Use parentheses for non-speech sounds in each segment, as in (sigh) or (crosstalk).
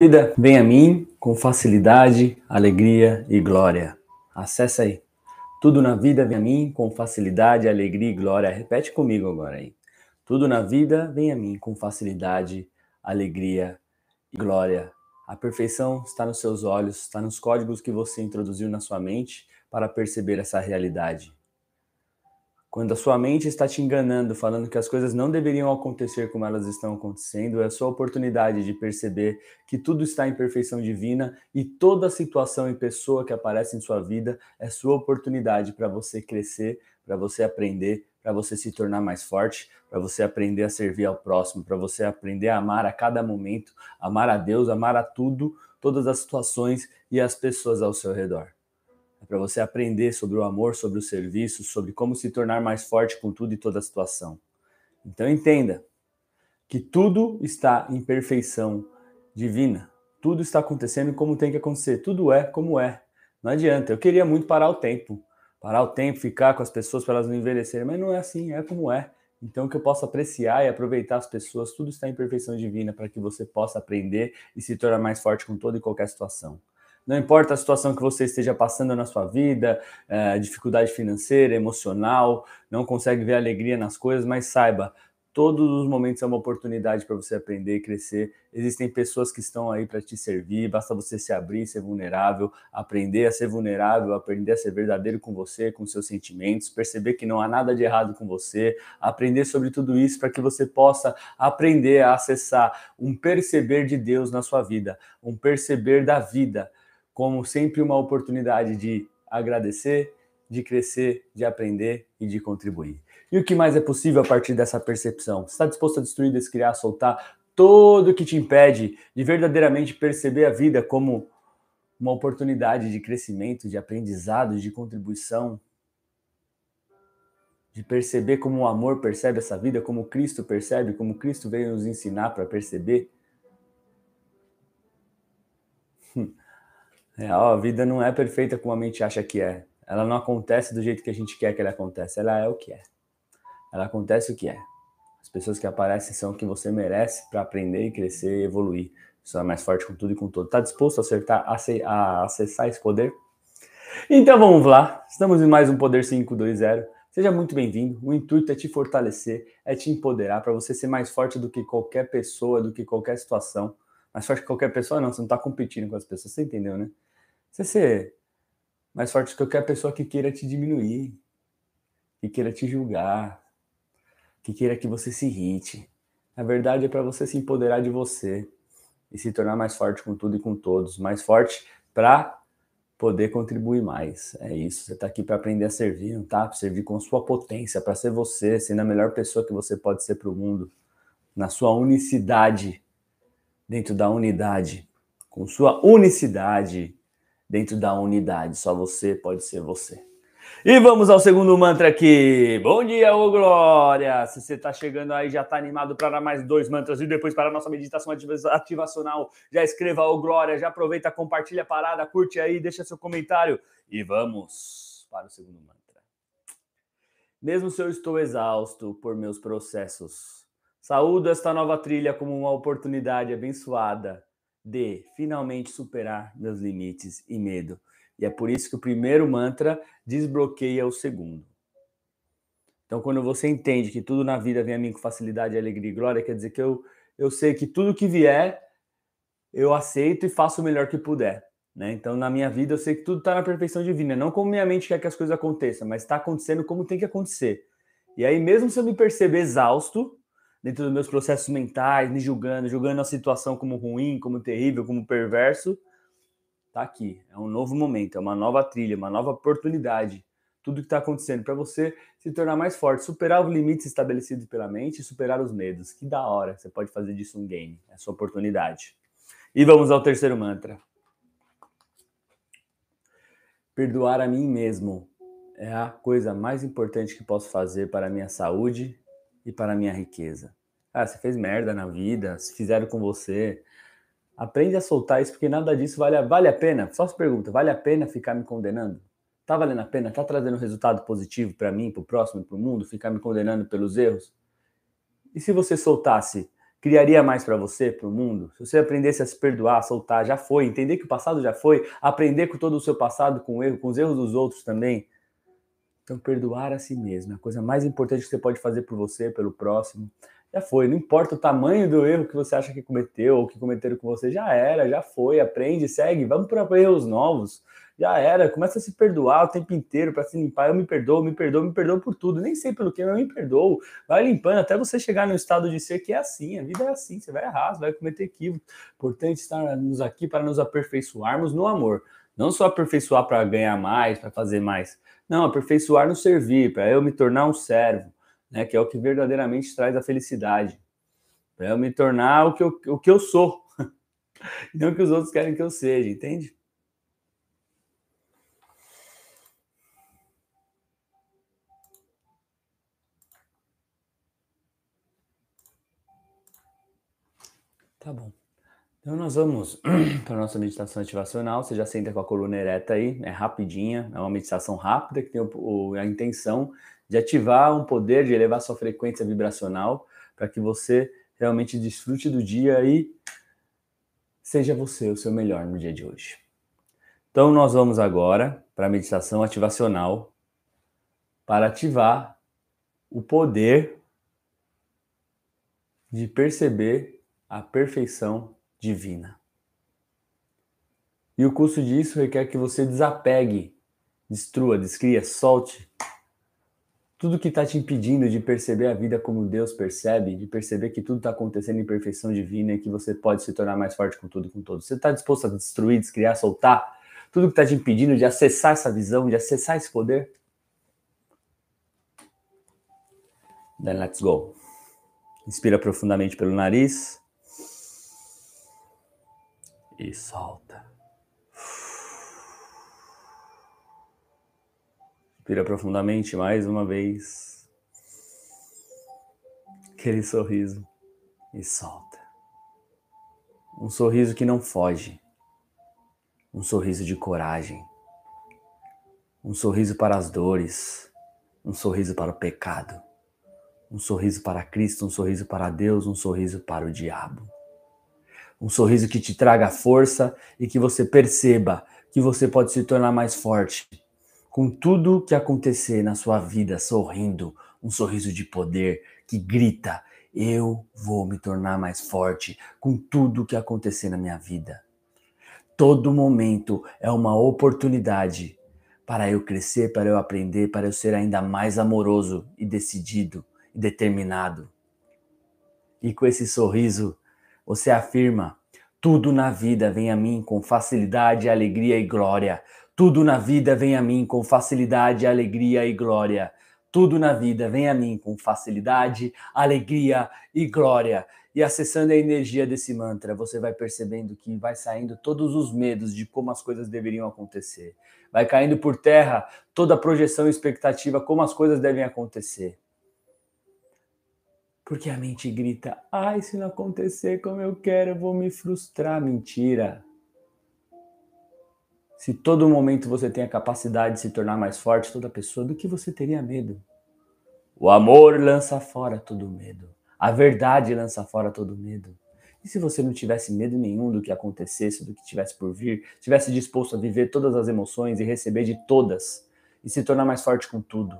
vida vem a mim com facilidade, alegria e glória. Acesse aí. Tudo na vida vem a mim com facilidade, alegria e glória. Repete comigo agora aí. Tudo na vida vem a mim com facilidade, alegria e glória. A perfeição está nos seus olhos, está nos códigos que você introduziu na sua mente para perceber essa realidade. Quando a sua mente está te enganando, falando que as coisas não deveriam acontecer como elas estão acontecendo, é a sua oportunidade de perceber que tudo está em perfeição divina e toda situação e pessoa que aparece em sua vida é sua oportunidade para você crescer, para você aprender, para você se tornar mais forte, para você aprender a servir ao próximo, para você aprender a amar a cada momento, amar a Deus, amar a tudo, todas as situações e as pessoas ao seu redor. É para você aprender sobre o amor, sobre o serviço, sobre como se tornar mais forte com tudo e toda a situação. Então entenda que tudo está em perfeição divina. Tudo está acontecendo como tem que acontecer. Tudo é como é. Não adianta. Eu queria muito parar o tempo. Parar o tempo, ficar com as pessoas para elas não envelhecerem, mas não é assim, é como é. Então, que eu possa apreciar e aproveitar as pessoas, tudo está em perfeição divina para que você possa aprender e se tornar mais forte com toda e qualquer situação. Não importa a situação que você esteja passando na sua vida, é, dificuldade financeira, emocional, não consegue ver alegria nas coisas, mas saiba, todos os momentos é uma oportunidade para você aprender e crescer. Existem pessoas que estão aí para te servir, basta você se abrir, ser vulnerável, aprender a ser vulnerável, aprender a ser verdadeiro com você, com seus sentimentos, perceber que não há nada de errado com você, aprender sobre tudo isso para que você possa aprender a acessar um perceber de Deus na sua vida, um perceber da vida como sempre uma oportunidade de agradecer, de crescer, de aprender e de contribuir. E o que mais é possível a partir dessa percepção? Você está disposto a destruir, descriar, soltar todo o que te impede de verdadeiramente perceber a vida como uma oportunidade de crescimento, de aprendizado, de contribuição, de perceber como o amor percebe essa vida, como Cristo percebe, como Cristo veio nos ensinar para perceber. É, ó, a vida não é perfeita como a mente acha que é. Ela não acontece do jeito que a gente quer que ela aconteça. Ela é o que é. Ela acontece o que é. As pessoas que aparecem são o que você merece para aprender e crescer e evoluir. Você é mais forte com tudo e com todo. Está disposto a, acertar, a acessar esse poder? Então vamos lá. Estamos em mais um Poder 520. Seja muito bem-vindo. O intuito é te fortalecer, é te empoderar para você ser mais forte do que qualquer pessoa, do que qualquer situação. Mais forte que qualquer pessoa, não. Você não está competindo com as pessoas. Você entendeu, né? Você ser mais forte que qualquer pessoa que queira te diminuir, que queira te julgar, que queira que você se irrite. A verdade é para você se empoderar de você e se tornar mais forte com tudo e com todos, mais forte para poder contribuir mais. É isso. Você está aqui para aprender a servir, não tá? Para servir com sua potência, para ser você, sendo a melhor pessoa que você pode ser para o mundo, na sua unicidade, dentro da unidade, com sua unicidade dentro da unidade. Só você pode ser você. E vamos ao segundo mantra aqui. Bom dia, ô Glória! Se você está chegando aí, já está animado para mais dois mantras e depois para a nossa meditação ativacional, já escreva ô Glória, já aproveita, compartilha a parada, curte aí, deixa seu comentário e vamos para o segundo mantra. Mesmo se eu estou exausto por meus processos, saúdo esta nova trilha como uma oportunidade abençoada de finalmente superar meus limites e medo. E é por isso que o primeiro mantra desbloqueia o segundo. Então, quando você entende que tudo na vida vem a mim com facilidade, alegria e glória, quer dizer que eu, eu sei que tudo que vier, eu aceito e faço o melhor que puder. Né? Então, na minha vida, eu sei que tudo está na perfeição divina. Não como minha mente quer que as coisas aconteçam, mas está acontecendo como tem que acontecer. E aí, mesmo se eu me perceber exausto, dentro dos meus processos mentais, me julgando, julgando a situação como ruim, como terrível, como perverso, tá aqui. É um novo momento, é uma nova trilha, uma nova oportunidade. Tudo que está acontecendo para você se tornar mais forte, superar os limites estabelecidos pela mente e superar os medos. Que da hora, você pode fazer disso um game, é sua oportunidade. E vamos ao terceiro mantra. Perdoar a mim mesmo é a coisa mais importante que posso fazer para a minha saúde e para minha riqueza. Ah, você fez merda na vida, se fizeram com você. Aprende a soltar isso, porque nada disso vale a, vale a pena. Só se pergunta, vale a pena ficar me condenando? Tá valendo a pena? Tá trazendo resultado positivo para mim, para o próximo, para o mundo, ficar me condenando pelos erros? E se você soltasse criaria mais para você, para o mundo? Se você aprendesse a se perdoar, a soltar, já foi, entender que o passado já foi, aprender com todo o seu passado, com o erro, com os erros dos outros também. Então, perdoar a si mesmo é a coisa mais importante que você pode fazer por você, pelo próximo. Já foi, não importa o tamanho do erro que você acha que cometeu ou que cometeram com você, já era, já foi, aprende, segue, vamos para erros novos já era, começa a se perdoar o tempo inteiro para se limpar. Eu me perdoo, me perdoo, me perdoo por tudo. Nem sei pelo que, mas eu me perdoo. Vai limpando até você chegar no estado de ser que é assim. A vida é assim, você vai errar, você vai cometer equívoco. Importante estarmos aqui para nos aperfeiçoarmos no amor. Não só aperfeiçoar para ganhar mais, para fazer mais. Não, aperfeiçoar no servir, para eu me tornar um servo, né? Que é o que verdadeiramente traz a felicidade. Para eu me tornar o que eu, o que eu sou. (laughs) não o que os outros querem que eu seja, entende? Tá bom. Então nós vamos (clears throat) para a nossa meditação ativacional. Você já senta com a coluna ereta aí, é rapidinha, é uma meditação rápida que tem o, a intenção de ativar um poder, de elevar sua frequência vibracional para que você realmente desfrute do dia e seja você o seu melhor no dia de hoje. Então nós vamos agora para a meditação ativacional para ativar o poder de perceber a perfeição divina. E o custo disso requer que você desapegue, destrua, descria, solte tudo que está te impedindo de perceber a vida como Deus percebe, de perceber que tudo está acontecendo em perfeição divina e que você pode se tornar mais forte com tudo e com todos. Você está disposto a destruir, descriar, soltar tudo que está te impedindo de acessar essa visão, de acessar esse poder? Then let's go. Inspira profundamente pelo nariz e solta. Inspira profundamente mais uma vez. Aquele sorriso e solta. Um sorriso que não foge. Um sorriso de coragem. Um sorriso para as dores. Um sorriso para o pecado. Um sorriso para Cristo, um sorriso para Deus, um sorriso para o diabo um sorriso que te traga força e que você perceba que você pode se tornar mais forte. Com tudo que acontecer na sua vida, sorrindo, um sorriso de poder que grita: Eu vou me tornar mais forte com tudo que acontecer na minha vida. Todo momento é uma oportunidade para eu crescer, para eu aprender, para eu ser ainda mais amoroso e decidido e determinado. E com esse sorriso, você afirma: tudo na vida vem a mim com facilidade, alegria e glória. Tudo na vida vem a mim com facilidade, alegria e glória. Tudo na vida vem a mim com facilidade, alegria e glória. E acessando a energia desse mantra, você vai percebendo que vai saindo todos os medos de como as coisas deveriam acontecer. Vai caindo por terra toda a projeção e expectativa como as coisas devem acontecer. Porque a mente grita: ai, se não acontecer como eu quero, eu vou me frustrar. Mentira. Se todo momento você tem a capacidade de se tornar mais forte, toda pessoa, do que você teria medo? O amor lança fora todo medo. A verdade lança fora todo medo. E se você não tivesse medo nenhum do que acontecesse, do que tivesse por vir, tivesse disposto a viver todas as emoções e receber de todas e se tornar mais forte com tudo?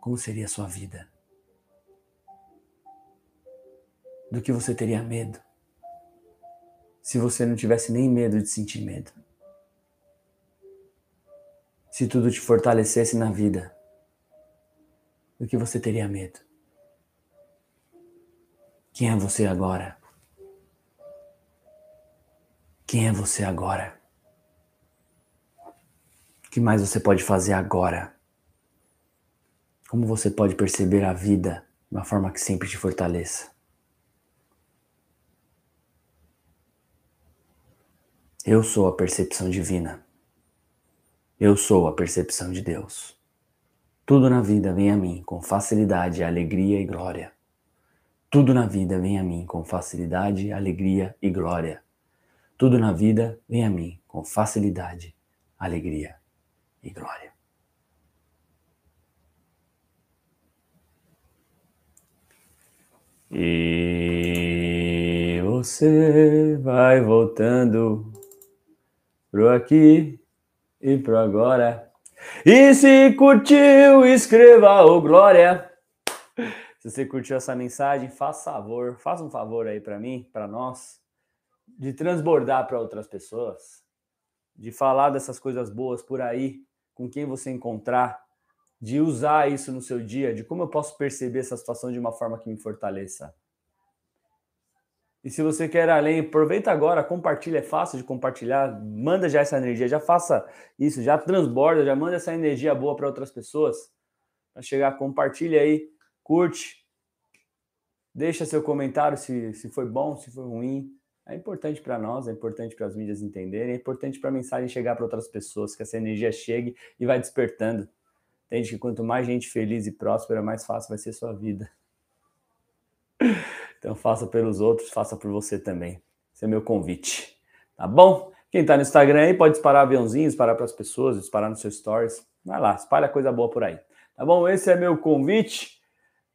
Como seria a sua vida? Do que você teria medo se você não tivesse nem medo de sentir medo. Se tudo te fortalecesse na vida, do que você teria medo. Quem é você agora? Quem é você agora? O que mais você pode fazer agora? Como você pode perceber a vida de uma forma que sempre te fortaleça? Eu sou a percepção divina. Eu sou a percepção de Deus. Tudo na vida vem a mim com facilidade, alegria e glória. Tudo na vida vem a mim com facilidade, alegria e glória. Tudo na vida vem a mim com facilidade, alegria e glória. E você vai voltando pro aqui e pro agora. E se curtiu, escreva o glória. Se você curtiu essa mensagem, faça favor, faça um favor aí para mim, para nós, de transbordar para outras pessoas, de falar dessas coisas boas por aí, com quem você encontrar, de usar isso no seu dia, de como eu posso perceber essa situação de uma forma que me fortaleça. E se você quer além, aproveita agora, compartilha, é fácil de compartilhar, manda já essa energia, já faça isso, já transborda, já manda essa energia boa para outras pessoas. Para chegar, compartilha aí, curte, deixa seu comentário se, se foi bom, se foi ruim. É importante para nós, é importante para as mídias entenderem, é importante para a mensagem chegar para outras pessoas, que essa energia chegue e vai despertando. Entende que quanto mais gente feliz e próspera, mais fácil vai ser sua vida. (laughs) Então faça pelos outros, faça por você também. Esse é meu convite. Tá bom? Quem está no Instagram aí pode disparar aviãozinhos, disparar para as pessoas, disparar nos seus stories. Vai lá, espalha coisa boa por aí. Tá bom? Esse é meu convite,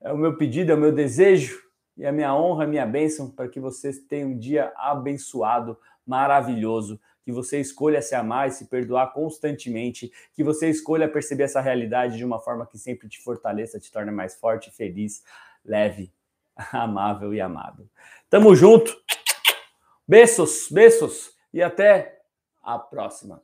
é o meu pedido, é o meu desejo e a minha honra, a minha bênção para que vocês tenham um dia abençoado, maravilhoso, que você escolha se amar e se perdoar constantemente, que você escolha perceber essa realidade de uma forma que sempre te fortaleça, te torne mais forte, feliz, leve, (laughs) amável e amado. Tamo junto. Beijos, beijos e até a próxima.